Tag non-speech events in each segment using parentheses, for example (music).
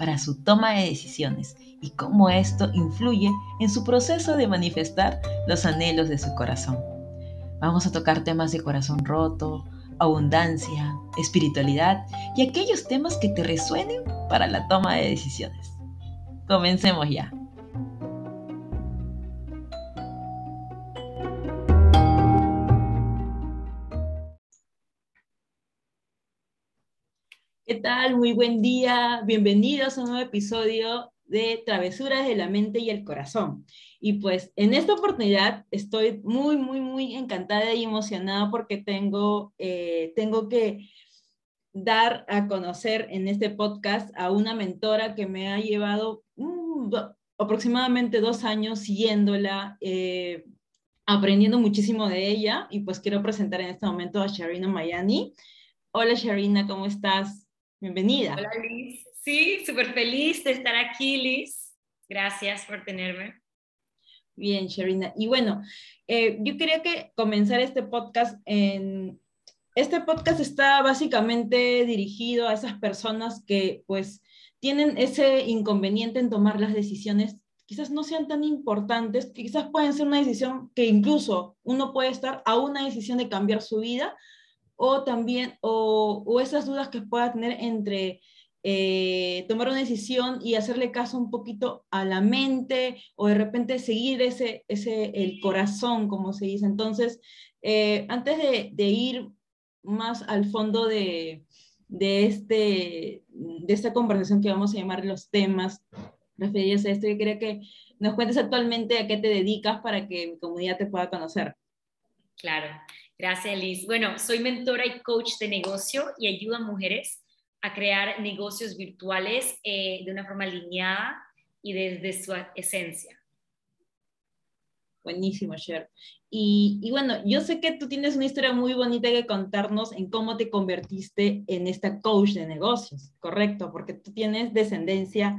para su toma de decisiones y cómo esto influye en su proceso de manifestar los anhelos de su corazón. Vamos a tocar temas de corazón roto, abundancia, espiritualidad y aquellos temas que te resuenen para la toma de decisiones. Comencemos ya. Muy buen día. Bienvenidos a un nuevo episodio de Travesuras de la Mente y el Corazón. Y pues en esta oportunidad estoy muy, muy, muy encantada y emocionada porque tengo, eh, tengo que dar a conocer en este podcast a una mentora que me ha llevado mm, aproximadamente dos años siguiéndola, eh, aprendiendo muchísimo de ella. Y pues quiero presentar en este momento a Sharina Mayani. Hola Sharina, ¿cómo estás? Bienvenida. Hola Liz. Sí, súper feliz de estar aquí, Liz. Gracias por tenerme. Bien, Sharina. Y bueno, eh, yo quería que comenzar este podcast en... Este podcast está básicamente dirigido a esas personas que pues tienen ese inconveniente en tomar las decisiones quizás no sean tan importantes, quizás pueden ser una decisión que incluso uno puede estar a una decisión de cambiar su vida, o también, o, esas dudas que pueda tener entre eh, tomar una decisión y hacerle caso un poquito a la mente o de repente seguir ese, ese el corazón, como se dice. Entonces, eh, antes de, ir más al fondo de, de, este, de esta conversación que vamos a llamar los temas referidos a esto, yo quería que nos cuentes actualmente a qué te dedicas para que mi comunidad te pueda conocer. Claro, Gracias, Liz. Bueno, soy mentora y coach de negocio y ayudo a mujeres a crear negocios virtuales eh, de una forma alineada y desde su esencia. Buenísimo, Cher. Y, y, bueno, yo sé que tú tienes una historia muy bonita que contarnos en cómo te convertiste en esta coach de negocios, ¿correcto? Porque tú tienes descendencia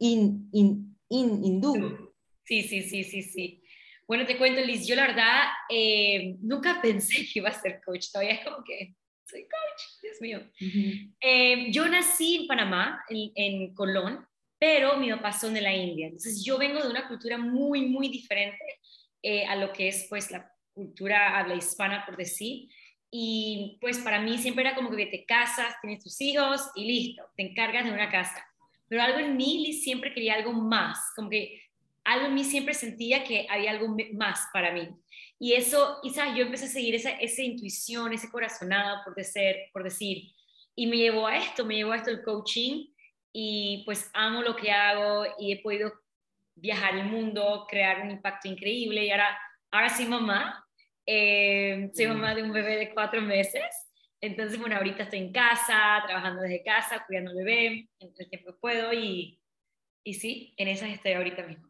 in, in, hindú. Sí, sí, sí, sí, sí. Bueno, te cuento, Liz, yo la verdad eh, nunca pensé que iba a ser coach, todavía es como que soy coach, Dios mío. Eh, yo nací en Panamá, en, Colón, pero mi papá son de la India, entonces yo vengo de una cultura muy, muy diferente eh, a lo que es pues la cultura habla hispana, por decir. Y pues para mí siempre era como que te casas, tienes tus hijos y listo, te encargas de una casa. Pero algo en mí, Liz, siempre quería algo más, como que algo en mí siempre sentía que había algo más para mí. Y eso, y sabes, yo empecé a seguir esa, esa intuición, ese corazonado, por decir, por decir, y me llevó a esto, me llevó a esto el coaching, y pues amo lo que hago y he podido viajar el mundo, crear un impacto increíble, y ahora, ahora soy mamá, eh, soy mamá de un bebé de cuatro meses, entonces, bueno, ahorita estoy en casa, trabajando desde casa, cuidando al bebé, en el tiempo que puedo, y, y sí, en esas estoy ahorita mismo.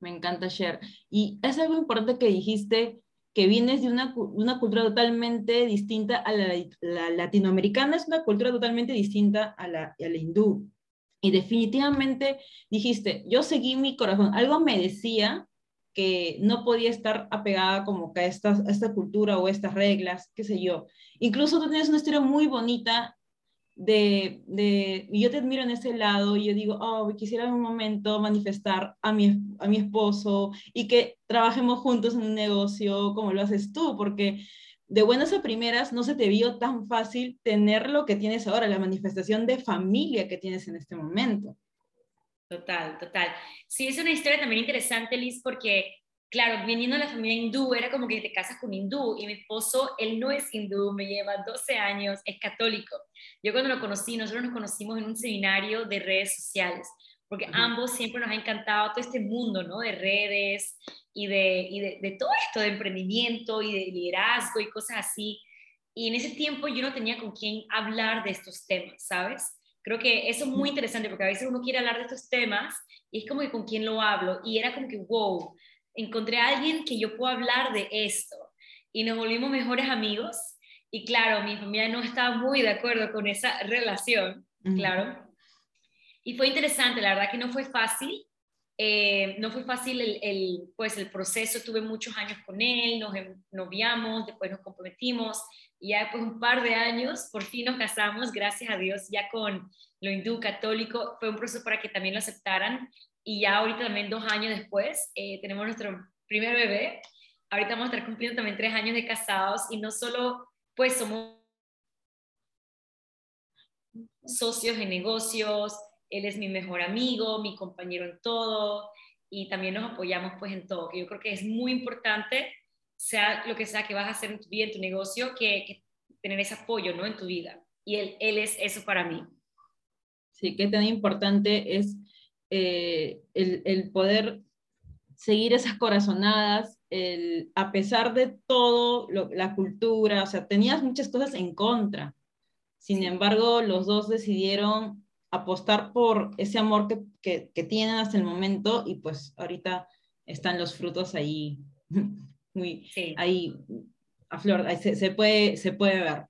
Me encanta, Cher. Y es algo importante que dijiste, que vienes de una, una cultura totalmente distinta a la, latinoamericana, es una cultura totalmente distinta a la, a la hindú. Y definitivamente dijiste, yo seguí mi corazón. Algo me decía que no podía estar apegada como que a esta, esta cultura o estas reglas, qué sé yo. Incluso tú tienes una historia muy bonita de, de, yo te admiro en ese lado y yo digo, oh, quisiera en un momento manifestar a mi, a mi esposo y que trabajemos juntos en un negocio como lo haces tú, porque de buenas a primeras no se te vio tan fácil tener lo que tienes ahora, la manifestación de familia que tienes en este momento. Total, total. Sí, es una historia también interesante, Liz, porque claro, viniendo de la familia hindú, era como que te casas con hindú y mi esposo, él no es hindú, me lleva 12 años, es católico. Yo cuando lo conocí, nosotros nos conocimos en un seminario de redes sociales, porque ambos siempre nos ha encantado todo este mundo, ¿no? De redes y, de, y de, de, todo esto, de emprendimiento y de liderazgo y cosas así. Y en ese tiempo yo no tenía con quién hablar de estos temas, ¿sabes? Creo que eso es muy interesante porque a veces uno quiere hablar de estos temas y es como que con quién lo hablo. Y era como que, wow, encontré a alguien que yo puedo hablar de esto. Y nos volvimos mejores amigos. Y claro, mi familia no estaba muy de acuerdo con esa relación, claro. Y fue interesante, la verdad que no fue fácil. Eh, no fue fácil el, el, pues el proceso, tuve muchos años con él, nos noviamos, después nos comprometimos, y ya después un par de años, por fin nos casamos, gracias a Dios, ya con lo hindú católico, fue un proceso para que también lo aceptaran, y ya ahorita también dos años después eh, tenemos nuestro primer bebé, ahorita vamos a estar cumpliendo también tres años de casados, y no solo pues somos socios en negocios, él es mi mejor amigo, mi compañero en todo y también nos apoyamos pues en todo, que yo creo que es muy importante, sea lo que sea que vas a hacer en tu vida, en tu negocio, que, tener ese apoyo, ¿no? En tu vida. Y él, él es eso para mí. Sí, que tan importante es eh, el, el, poder seguir esas corazonadas, el, a pesar de todo, la cultura, o sea, tenías muchas cosas en contra. Sin embargo, los dos decidieron apostar por ese amor que, que, tienen hasta el momento y pues ahorita están los frutos ahí, (laughs) muy, ahí a flor, se, puede, se puede ver.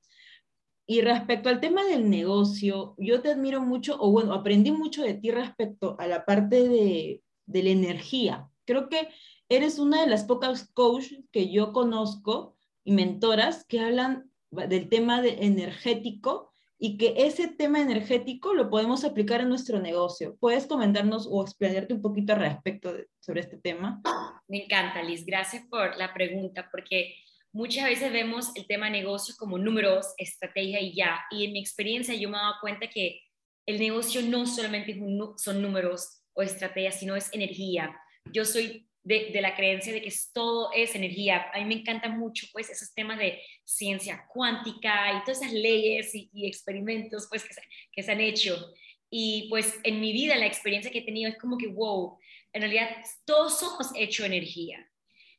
Y respecto al tema del negocio, yo te admiro mucho, o bueno, aprendí mucho de ti respecto a la parte de, de la energía. Creo que eres una de las pocas coaches que yo conozco y mentoras que hablan del tema de energético y que ese tema energético lo podemos aplicar en nuestro negocio. ¿Puedes comentarnos o explayarte un poquito al respecto sobre este tema? Me encanta, Liz. Gracias por la pregunta, porque muchas veces vemos el tema negocio como números, estrategia y ya. Y en mi experiencia yo me he dado cuenta que el negocio no solamente son números o estrategias, sino es energía. Yo soy de, la creencia de que todo es energía. A mí me encantan mucho pues esos temas de ciencia cuántica y todas esas leyes y, experimentos pues que se, que se, han hecho. Y pues en mi vida la experiencia que he tenido es como que, wow, en realidad todos somos hecho energía.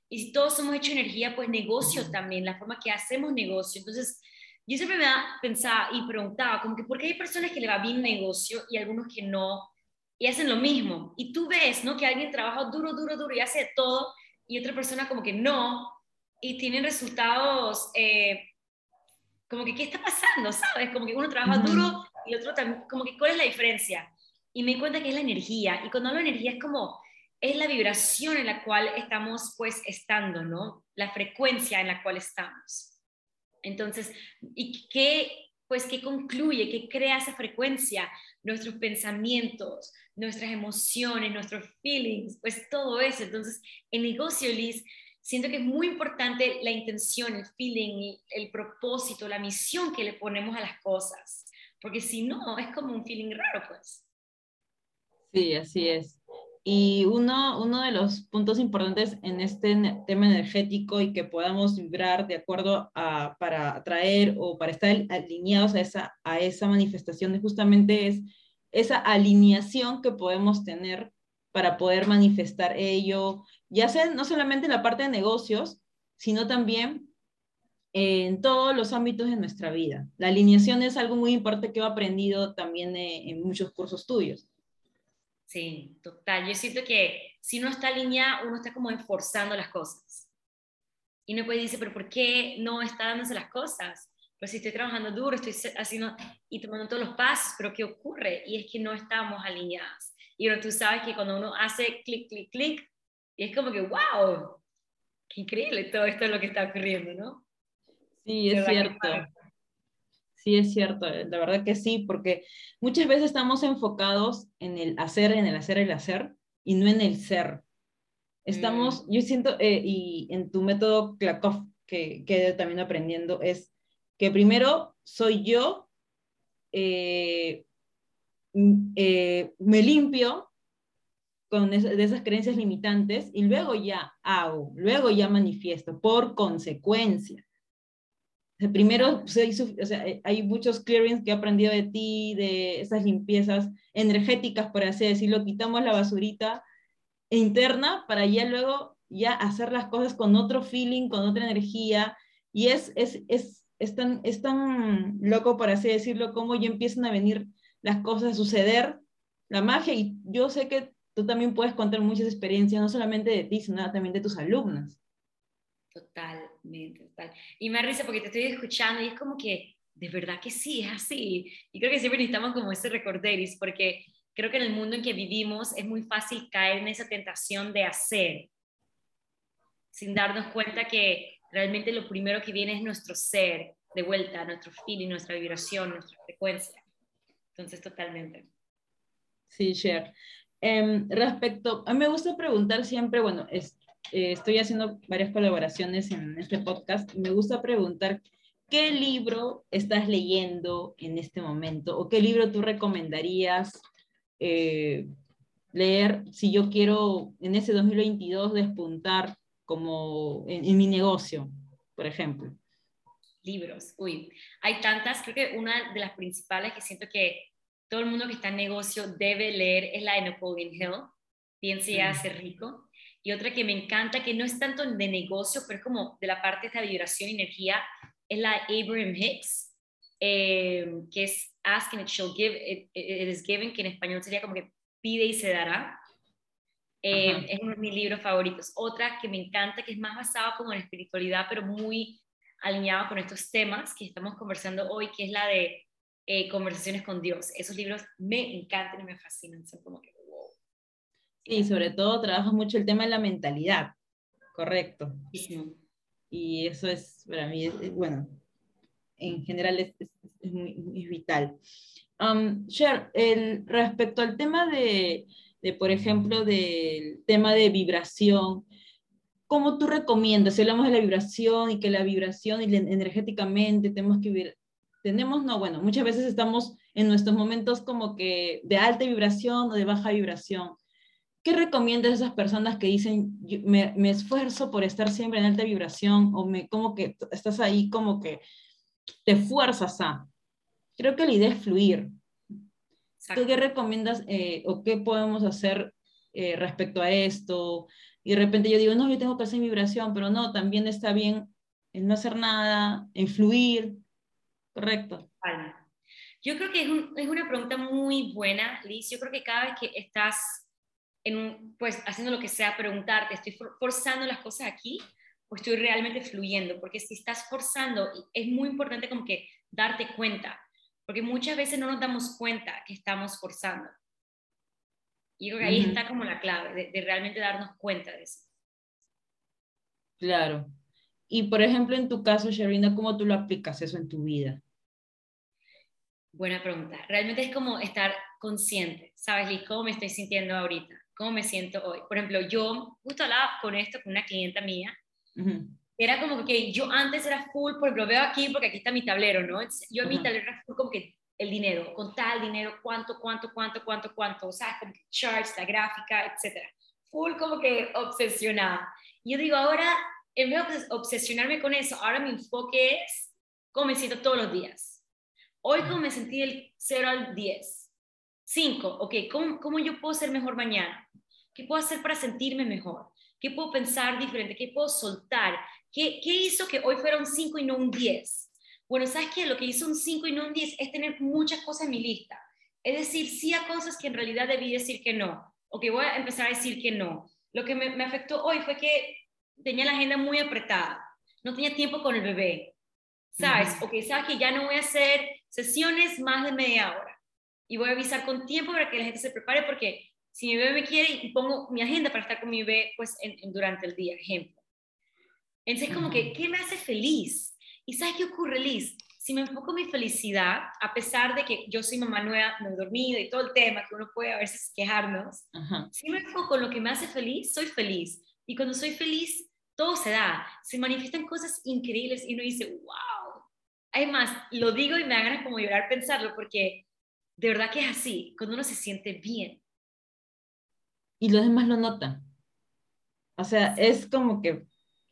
Y si todos somos hecho energía, pues negocio también, la forma que hacemos negocio. Entonces, yo siempre me pensaba y preguntaba, como que, ¿por qué hay personas que le va bien negocio y algunos que no? y hacen lo mismo. Y tú ves, ¿no? Que alguien trabaja duro, duro, duro y hace todo y otra persona como que no y tienen resultados eh, como que, ¿qué está pasando? ¿Sabes? Como que uno trabaja duro y otro también, como que, ¿cuál es la diferencia? Y me di cuenta que es la energía. Y cuando hablo de energía es como, es la vibración en la cual estamos pues estando, ¿no? La frecuencia en la cual estamos. Entonces, ¿y qué, pues, qué concluye, qué crea esa frecuencia? Nuestros pensamientos, nuestras emociones, nuestros feelings, pues todo eso. Entonces, en negocio, Liz, siento que es muy importante la intención, el feeling, el propósito, la misión que le ponemos a las cosas, porque si no, es como un feeling raro, pues. Sí, así es. Y uno, uno de los puntos importantes en este tema energético y que podamos vibrar de acuerdo a, para atraer o para estar alineados a esa, a esa manifestación justamente es esa alineación que podemos tener para poder manifestar ello, ya sea no solamente en la parte de negocios, sino también en todos los ámbitos de nuestra vida. La alineación es algo muy importante que he aprendido también en muchos cursos tuyos. Sí, total. Yo siento que si uno está alineado, uno está como enforzando las cosas. Y uno puede decir, pero ¿por qué no está dándose las cosas? Pues si estoy trabajando duro, estoy haciendo y tomando todos los pasos, pero ¿qué ocurre? Y es que no estamos alineadas. Y bueno, tú sabes que cuando uno hace clic, clic, clic, y es como que, wow, qué increíble todo esto es lo que está ocurriendo, ¿no? Sí, es cierto. Sí, es cierto, la verdad que sí, porque muchas veces estamos enfocados en el hacer, en el hacer, el hacer, y no en el ser. Estamos, mm. yo siento, eh, y en tu método Klakov, que, que también aprendiendo, es que primero soy yo, eh, mm, eh, me limpio con de esas creencias limitantes y luego ya hago, luego ya manifiesto por consecuencia. Primero, pues, hay, o sea, hay, muchos clearings que he aprendido de ti, de esas limpiezas energéticas, por así decirlo, quitamos la basurita interna para ya luego ya hacer las cosas con otro feeling, con otra energía, y es, es, es es tan, es tan loco, por así decirlo, como ya empiezan a venir las cosas a suceder, la magia, y yo sé que tú también puedes contar muchas experiencias, no solamente de ti, sino también de tus alumnas. Total. Y me risa porque te estoy escuchando y es como que, de verdad que sí, es así. Y creo que siempre necesitamos como ese recorderis, porque creo que en el mundo en que vivimos es muy fácil caer en esa tentación de hacer, sin darnos cuenta que realmente lo primero que viene es nuestro ser, de vuelta, nuestro feeling, nuestra vibración, nuestra frecuencia. Entonces, totalmente. Sí, Cher. Em, respecto, a mí me gusta preguntar siempre, bueno, eh, estoy haciendo varias colaboraciones en este podcast, me gusta preguntar qué libro estás leyendo en este momento o qué libro tú recomendarías eh, leer si yo quiero en ese 2022 despuntar como en, mi negocio, por ejemplo. Libros, uy, hay tantas, creo que una de las principales que siento que todo el mundo que está en negocio debe leer es la de Napoleon Hill, Piense y hace rico. Y otra que me encanta, que no es tanto de negocio, pero es como de la parte de esta vibración y energía, es la Abraham Hicks, eh, que es Ask and it shall give, it, is given, que en español sería como que pide y se dará. Eh, es uno de mis libros favoritos. Otra que me encanta, que es más basada como en espiritualidad, pero muy alineado con estos temas que estamos conversando hoy, que es la de eh, Conversaciones con Dios. Esos libros me encantan y me fascinan. Son como que. Sí, sobre todo trabaja mucho el tema de la mentalidad. Correcto. Y eso es, para mí, es, bueno, en general es, es muy, vital. Um, Cher, el, respecto al tema de, de, por ejemplo, del tema de vibración, ¿cómo tú recomiendas? Si hablamos de la vibración y que la vibración y energéticamente tenemos que vivir, tenemos, no, bueno, muchas veces estamos en nuestros momentos como que de alta vibración o de baja vibración. ¿Qué recomiendas a esas personas que dicen, me, me, esfuerzo por estar siempre en alta vibración o me, como que estás ahí como que te fuerzas a? Creo que la idea es fluir. ¿Tú qué recomiendas eh, o qué podemos hacer eh, respecto a esto? Y de repente yo digo, no, yo tengo que hacer vibración, pero no, también está bien en no hacer nada, en fluir. Correcto. Yo creo que es, es, una pregunta muy buena, Liz. Yo creo que cada vez que estás en pues, haciendo lo que sea, preguntarte, ¿estoy forzando las cosas aquí o estoy realmente fluyendo? Porque si estás forzando, es muy importante como que darte cuenta, porque muchas veces no nos damos cuenta que estamos forzando. Y creo que ahí está como la clave, de, realmente darnos cuenta de eso. Claro. Y por ejemplo, en tu caso, Sherina, ¿cómo tú lo aplicas eso en tu vida? Buena pregunta. Realmente es como estar consciente, ¿sabes, Liz? ¿Cómo me estoy sintiendo ahorita? ¿Cómo me siento hoy? Por ejemplo, yo justo hablaba con esto con una clienta mía. Era como que yo antes era full, porque lo veo aquí, porque aquí está mi tablero, ¿no? Yo en mi tablero era full como que el dinero, contar el dinero, cuánto, cuánto, cuánto, cuánto, cuánto, o sea, como que charts, la gráfica, etcétera. Full como que obsesionada. Y yo digo, ahora, en vez de obsesionarme con eso, ahora mi enfoque es cómo me siento todos los días. Hoy, cómo me sentí del 0 al 10. 5, ok, ¿cómo, ¿cómo yo puedo ser mejor mañana? ¿Qué puedo hacer para sentirme mejor? ¿Qué puedo pensar diferente? ¿Qué puedo soltar? ¿Qué, qué hizo que hoy fuera un 5 y no un 10? Bueno, ¿sabes qué? Lo que hizo un 5 y no un 10 es tener muchas cosas en mi lista. Es decir, sí a cosas que en realidad debí decir que no, o que voy a empezar a decir que no. Lo que me, me afectó hoy fue que tenía la agenda muy apretada, no tenía tiempo con el bebé, ¿sabes? O que sabes que ya no voy a hacer sesiones más de media hora y voy a avisar con tiempo para que la gente se prepare porque si mi bebé me quiere y pongo mi agenda para estar con mi bebé pues durante el día, ejemplo. Entonces, como que, ¿qué me hace feliz? ¿Y sabes qué ocurre, Liz? Si me enfoco en mi felicidad, a pesar de que yo soy mamá nueva, no he dormido y todo el tema, que uno puede a veces quejarnos, si me enfoco en lo que me hace feliz, soy feliz. Y cuando soy feliz, todo se da. Se manifiestan cosas increíbles y uno dice, wow. Además, lo digo y me hagan como llorar pensarlo porque de verdad que es así, cuando uno se siente bien, y los demás lo notan. O sea, es como que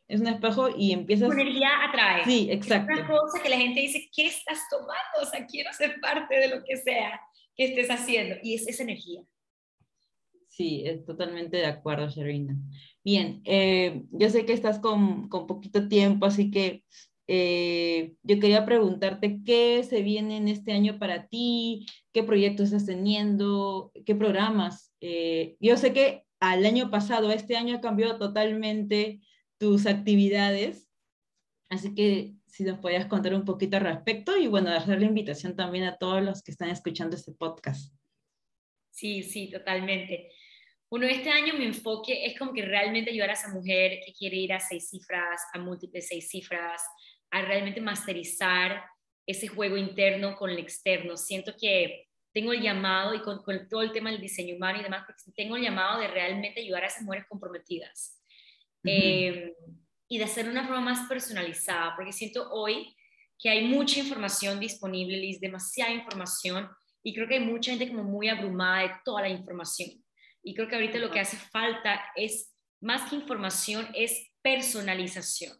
es un espejo y empiezas... Energía atrae. Sí, exacto. Es una cosa que la gente dice, ¿qué estás tomando? O sea, quiero ser parte de lo que sea que estés haciendo. Y es esa energía. Sí, es totalmente de acuerdo, Sherina. Bien, eh, yo sé que estás con, con poquito tiempo, así que eh, yo quería preguntarte qué se viene en este año para ti, qué proyectos estás teniendo, qué programas. Eh, yo sé que al año pasado, este año ha cambiado totalmente tus actividades, así que si nos podías contar un poquito al respecto y bueno, hacer la invitación también a todos los que están escuchando este podcast. Sí, sí, totalmente. Bueno, este año mi enfoque es como que realmente ayudar a esa mujer que quiere ir a seis cifras, a múltiples seis cifras, a realmente masterizar ese juego interno con el externo. Siento que tengo el llamado y con, todo el tema del diseño humano y demás, tengo el llamado de realmente ayudar a esas mujeres comprometidas eh, y de hacerlo de una forma más personalizada, porque siento hoy que hay mucha información disponible, Liz, demasiada información, y creo que hay mucha gente como muy abrumada de toda la información. Y creo que ahorita lo que hace falta es, más que información, es personalización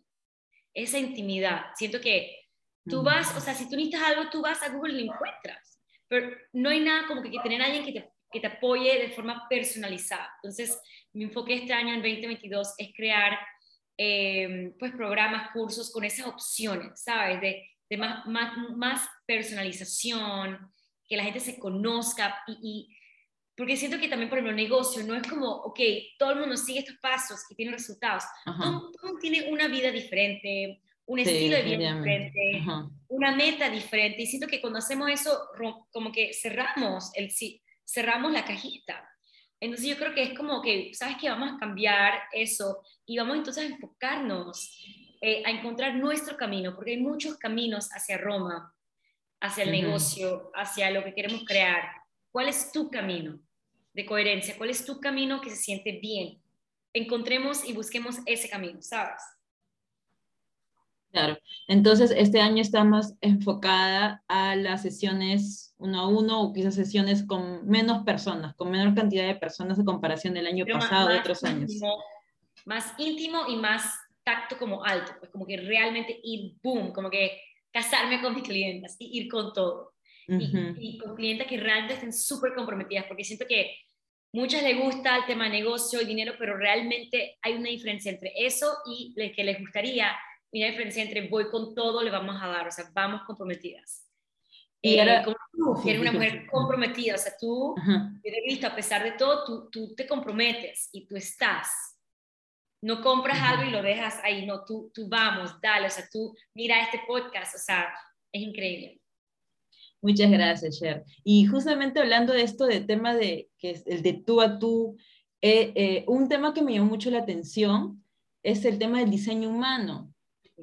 esa intimidad. Siento que tú vas, o sea, si tú necesitas algo, tú vas a Google y lo encuentras, pero no hay nada como que, tener a alguien que te, que te apoye de forma personalizada. Entonces, mi enfoque este año en 2022 es crear em, pues programas, cursos con esas opciones, ¿sabes? De, de más, más, más, personalización, que la gente se conozca y, porque siento que también, por el negocio no es como, ok, todo el mundo sigue estos pasos y tiene resultados. Todo, tiene una vida diferente, un estilo de vida diferente, una meta diferente. Y siento que cuando hacemos eso, como que cerramos, el, cerramos la cajita. Entonces yo creo que es como que, ¿sabes qué? Vamos a cambiar eso y vamos entonces a enfocarnos eh, a encontrar nuestro camino, porque hay muchos caminos hacia Roma, hacia el negocio, hacia lo que queremos crear. ¿Cuál es tu camino? De coherencia, cuál es tu camino que se siente bien. Encontremos y busquemos ese camino, ¿sabes? Claro, entonces este año está más enfocada a las sesiones uno a uno o quizás sesiones con menos personas, con menor cantidad de personas en comparación del año pasado, de otros años. más íntimo y más tacto como alto, pues como que realmente ir boom, como que casarme con mis clientes y ir con todo. y, y, con clientes que realmente estén súper comprometidas, porque siento que Muchas les gusta el tema negocio y dinero, pero realmente hay una diferencia entre eso y lo que les gustaría, una diferencia entre voy con todo, le vamos a dar, o sea, vamos comprometidas. Y eh, ahora, como eres una mujer comprometida, o sea, tú, yo he visto, a pesar de todo, tú, tú te comprometes y tú estás. No compras algo y lo dejas ahí, no, tú, tú vamos, dale, o sea, tú mira este podcast, o sea, es increíble. Muchas gracias, Cher. Y justamente hablando de esto, de tema de que es el de tú a tú, eh, eh, un tema que me llamó mucho la atención es el tema del diseño humano,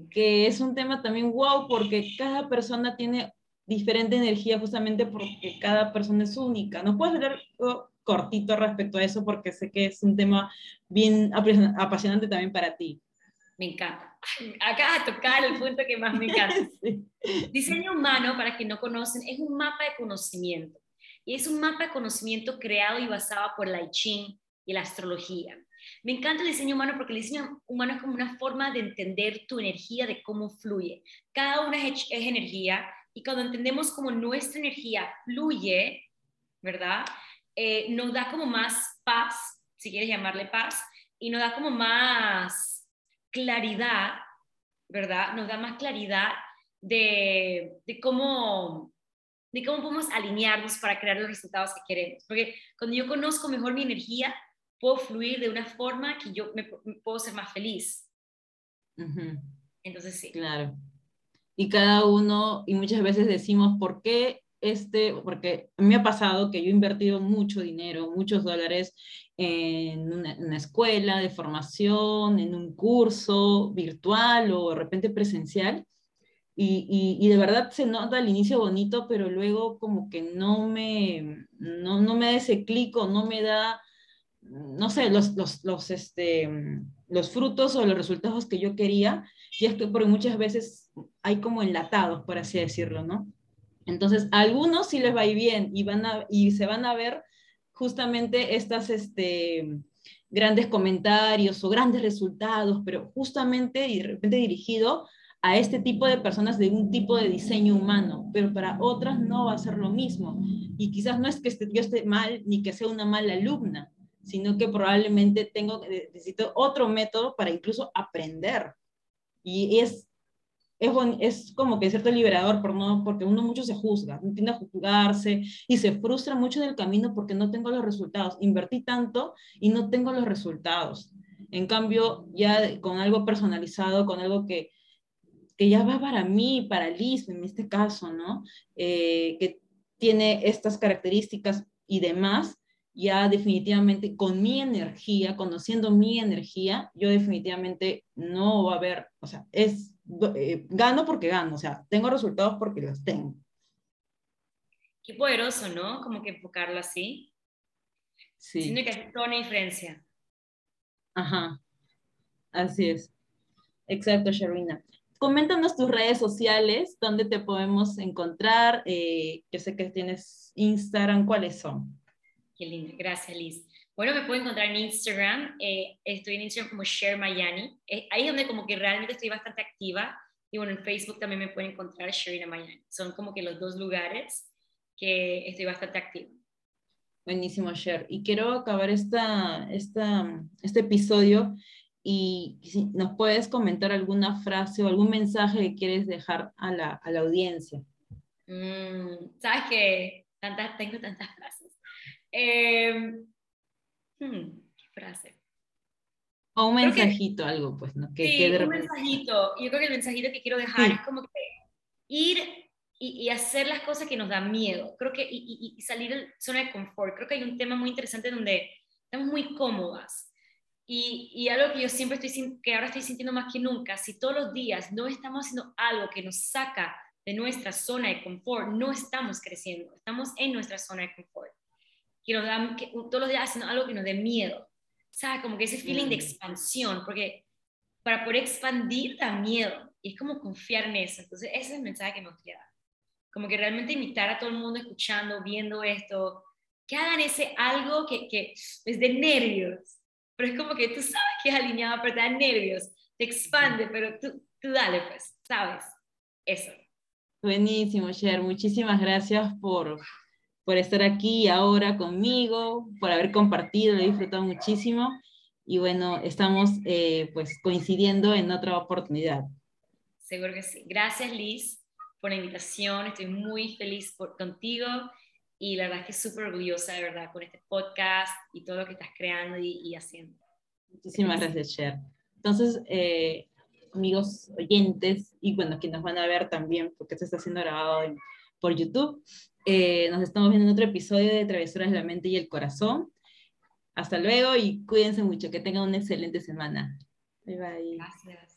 que es un tema también wow, porque cada persona tiene diferente energía justamente porque cada persona es única. ¿No puedes hablar cortito respecto a eso? Porque sé que es un tema bien apasionante también para ti. Me encanta. Acá a tocar el punto que más me encanta. (laughs) Diseño humano, para quien no conocen, es un mapa de conocimiento. Y es un mapa de conocimiento creado y basado por la I Ching y la astrología. Me encanta el diseño humano porque el diseño humano es como una forma de entender tu energía, de cómo fluye. Cada una es, energía y cuando entendemos cómo nuestra energía fluye, ¿verdad? Eh, nos da como más paz, si quieres llamarle paz, y nos da como más claridad, ¿verdad? Nos da más claridad de, cómo, de cómo podemos alinearnos para crear los resultados que queremos. Porque cuando yo conozco mejor mi energía, puedo fluir de una forma que yo me, puedo ser más feliz. Entonces sí. Claro. Y cada uno, y muchas veces decimos, ¿por qué este, porque me ha pasado que yo he invertido mucho dinero, muchos dólares en una, escuela de formación, en un curso virtual o de repente presencial, y, y, de verdad se nota al inicio bonito, pero luego como que no me, no, no me da ese clic o no me da, no sé, los, los, los, este, los frutos o los resultados que yo quería, y es que porque muchas veces hay como enlatados, por así decirlo, ¿no? Entonces, a algunos sí les va a ir bien y, van a, y se van a ver justamente estas este, grandes comentarios o grandes resultados, pero justamente y de repente dirigido a este tipo de personas de un tipo de diseño humano, pero para otras no va a ser lo mismo. Y quizás no es que yo esté mal ni que sea una mala alumna, sino que probablemente tengo, necesito otro método para incluso aprender. Y es es, es como que cierto liberador, por no, porque uno mucho se juzga, tiende a juzgarse y se frustra mucho en el camino porque no tengo los resultados. Invertí tanto y no tengo los resultados. En cambio, ya con algo personalizado, con algo que, que ya va para mí, para Liz, en este caso, ¿no? Eh, que tiene estas características y demás, ya definitivamente con mi energía, conociendo mi energía, yo definitivamente no va a haber, o sea, es eh, gano porque gano, o sea, tengo resultados porque los tengo. Qué poderoso, ¿no? Como que enfocarlo así. Sí. Siento que hace toda una diferencia. Ajá, así es. Exacto, Sharina. Coméntanos tus redes sociales, dónde te podemos encontrar. Eh, yo sé que tienes Instagram, ¿cuáles son? Qué lindo, gracias Liz. Bueno, me pueden encontrar en Instagram, eh, estoy en Instagram como Share Mayani, eh, ahí es donde como que realmente estoy bastante activa, y bueno, en Facebook también me pueden encontrar Sharina Mayani, son como que los dos lugares que estoy bastante activa. Buenísimo, Share. Y quiero acabar esta, esta, este episodio y si nos puedes comentar alguna frase o algún mensaje que quieres dejar a la, a la audiencia. Mm, Sabes que tantas, tengo tantas frases. Eh, Hmm, ¿Qué frase? O un mensajito, algo, pues, ¿no? Que, sí, un mensajito. Yo creo que el mensajito que quiero dejar es como que ir y, hacer las cosas que nos dan miedo. Creo que y, salir de zona de confort. Creo que hay un tema muy interesante donde estamos muy cómodas. Y, y, algo que yo siempre estoy, que ahora estoy sintiendo más que nunca, si todos los días no estamos haciendo algo que nos saca de nuestra zona de confort, no estamos creciendo, estamos en nuestra zona de confort que nos dan, que todos los días haciendo algo que nos dé miedo. ¿Sabes? Como que ese feeling de mm. expansión, porque para poder expandir da miedo. Y es como confiar en eso. Entonces, ese es el mensaje que me gustaría dar. Como que realmente invitar a todo el mundo escuchando, viendo esto, que hagan ese algo que, que es de nervios. Pero es como que tú sabes que es alineado, pero te da nervios, te expande, pero tú, tú dale, pues, ¿sabes? Eso. Buenísimo, Cher. Muchísimas gracias por, por estar aquí ahora conmigo, por haber compartido, lo he disfrutado muchísimo y bueno, estamos eh, pues coincidiendo en otra oportunidad. Seguro que sí. Gracias Liz por la invitación, estoy muy feliz por, contigo y la verdad es que súper orgullosa de verdad con este podcast y todo lo que estás creando y, haciendo. Muchísimas gracias, Cher. Entonces, eh, amigos oyentes y bueno, quienes van a ver también, porque esto está siendo grabado por YouTube, eh, nos estamos viendo en otro episodio de Travesuras de la Mente y el Corazón. Hasta luego y cuídense mucho. Que tengan una excelente semana. Bye bye. Gracias.